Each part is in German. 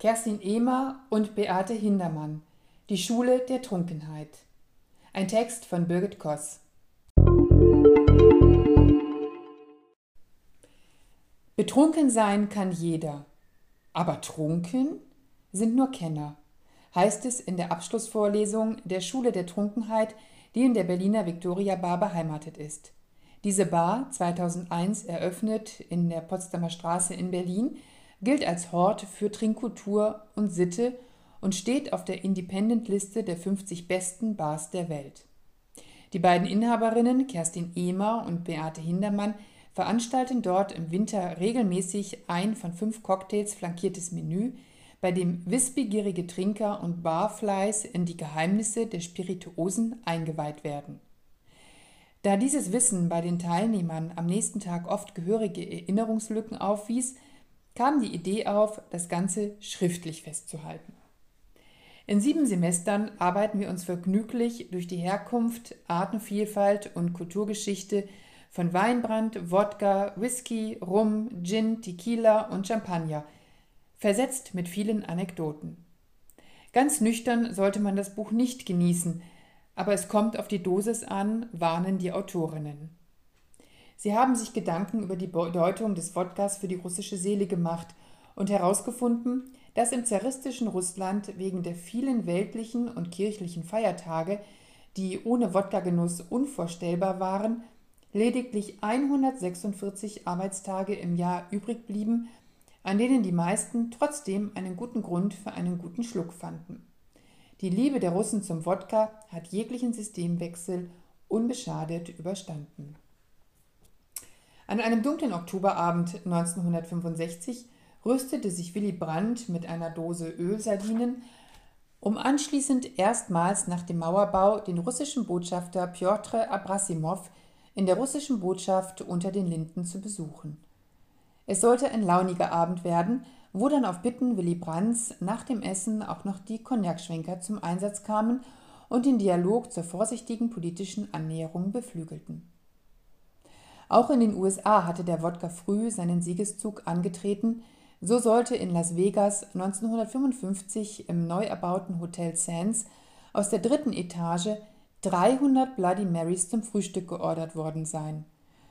Kerstin Ehmer und Beate Hindermann Die Schule der Trunkenheit. Ein Text von Birgit Koss. Betrunken sein kann jeder, aber trunken sind nur Kenner, heißt es in der Abschlussvorlesung der Schule der Trunkenheit, die in der Berliner Victoria Bar beheimatet ist. Diese Bar, 2001 eröffnet in der Potsdamer Straße in Berlin, gilt als Hort für Trinkkultur und Sitte und steht auf der Independent-Liste der 50 besten Bars der Welt. Die beiden Inhaberinnen, Kerstin Ehmer und Beate Hindermann, veranstalten dort im Winter regelmäßig ein von fünf Cocktails flankiertes Menü, bei dem wissbegierige Trinker und Barflies in die Geheimnisse der Spirituosen eingeweiht werden. Da dieses Wissen bei den Teilnehmern am nächsten Tag oft gehörige Erinnerungslücken aufwies, kam die Idee auf, das Ganze schriftlich festzuhalten. In sieben Semestern arbeiten wir uns vergnüglich durch die Herkunft, Artenvielfalt und Kulturgeschichte von Weinbrand, Wodka, Whisky, Rum, Gin, Tequila und Champagner, versetzt mit vielen Anekdoten. Ganz nüchtern sollte man das Buch nicht genießen, aber es kommt auf die Dosis an, warnen die Autorinnen. Sie haben sich Gedanken über die Bedeutung des Wodkas für die russische Seele gemacht und herausgefunden, dass im zaristischen Russland wegen der vielen weltlichen und kirchlichen Feiertage, die ohne Wodka-Genuss unvorstellbar waren, lediglich 146 Arbeitstage im Jahr übrig blieben, an denen die meisten trotzdem einen guten Grund für einen guten Schluck fanden. Die Liebe der Russen zum Wodka hat jeglichen Systemwechsel unbeschadet überstanden. An einem dunklen Oktoberabend 1965 rüstete sich Willy Brandt mit einer Dose Ölsardinen, um anschließend erstmals nach dem Mauerbau den russischen Botschafter Pjotr Abrasimow in der russischen Botschaft unter den Linden zu besuchen. Es sollte ein launiger Abend werden, wo dann auf Bitten Willy Brandts nach dem Essen auch noch die Cognac-Schwenker zum Einsatz kamen und den Dialog zur vorsichtigen politischen Annäherung beflügelten. Auch in den USA hatte der Wodka früh seinen Siegeszug angetreten. So sollte in Las Vegas 1955 im neu erbauten Hotel Sands aus der dritten Etage 300 Bloody Marys zum Frühstück geordert worden sein.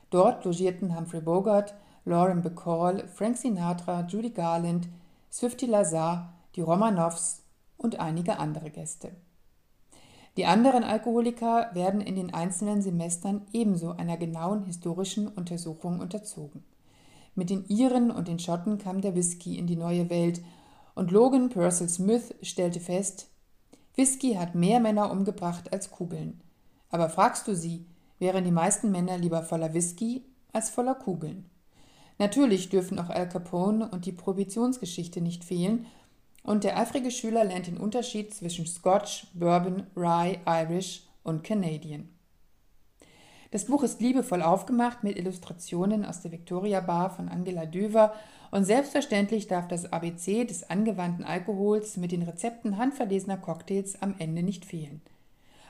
Dort logierten Humphrey Bogart, Lauren Bacall, Frank Sinatra, Judy Garland, Swifty Lazar, die Romanoffs und einige andere Gäste. Die anderen Alkoholiker werden in den einzelnen Semestern ebenso einer genauen historischen Untersuchung unterzogen. Mit den Iren und den Schotten kam der Whisky in die neue Welt und Logan Purcell Smith stellte fest, Whisky hat mehr Männer umgebracht als Kugeln. Aber fragst du sie, wären die meisten Männer lieber voller Whisky als voller Kugeln. Natürlich dürfen auch Al Capone und die Prohibitionsgeschichte nicht fehlen und der eifrige Schüler lernt den Unterschied zwischen Scotch, Bourbon, Rye, Irish und Canadian. Das Buch ist liebevoll aufgemacht mit Illustrationen aus der Victoria Bar von Angela Düver und selbstverständlich darf das ABC des angewandten Alkohols mit den Rezepten handverlesener Cocktails am Ende nicht fehlen.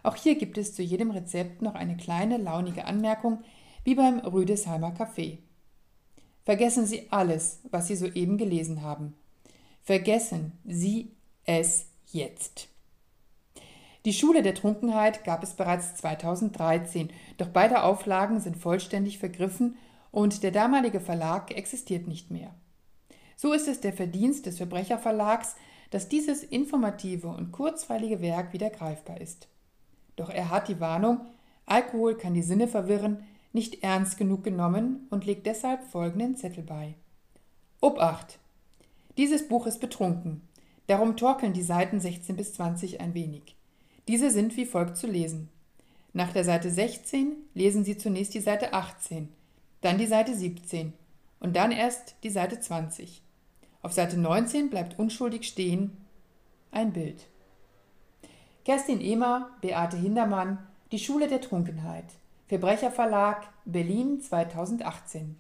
Auch hier gibt es zu jedem Rezept noch eine kleine launige Anmerkung, wie beim Rüdesheimer Café. Vergessen Sie alles, was Sie soeben gelesen haben. Vergessen Sie es jetzt. Die Schule der Trunkenheit gab es bereits 2013, doch beide Auflagen sind vollständig vergriffen und der damalige Verlag existiert nicht mehr. So ist es der Verdienst des Verbrecherverlags, dass dieses informative und kurzweilige Werk wieder greifbar ist. Doch er hat die Warnung, Alkohol kann die Sinne verwirren, nicht ernst genug genommen und legt deshalb folgenden Zettel bei. Obacht! Dieses Buch ist betrunken. Darum torkeln die Seiten 16 bis 20 ein wenig. Diese sind wie folgt zu lesen. Nach der Seite 16 lesen Sie zunächst die Seite 18, dann die Seite 17 und dann erst die Seite 20. Auf Seite 19 bleibt unschuldig stehen ein Bild. Kerstin Ehmer, Beate Hindermann, Die Schule der Trunkenheit. Verbrecherverlag, Berlin 2018.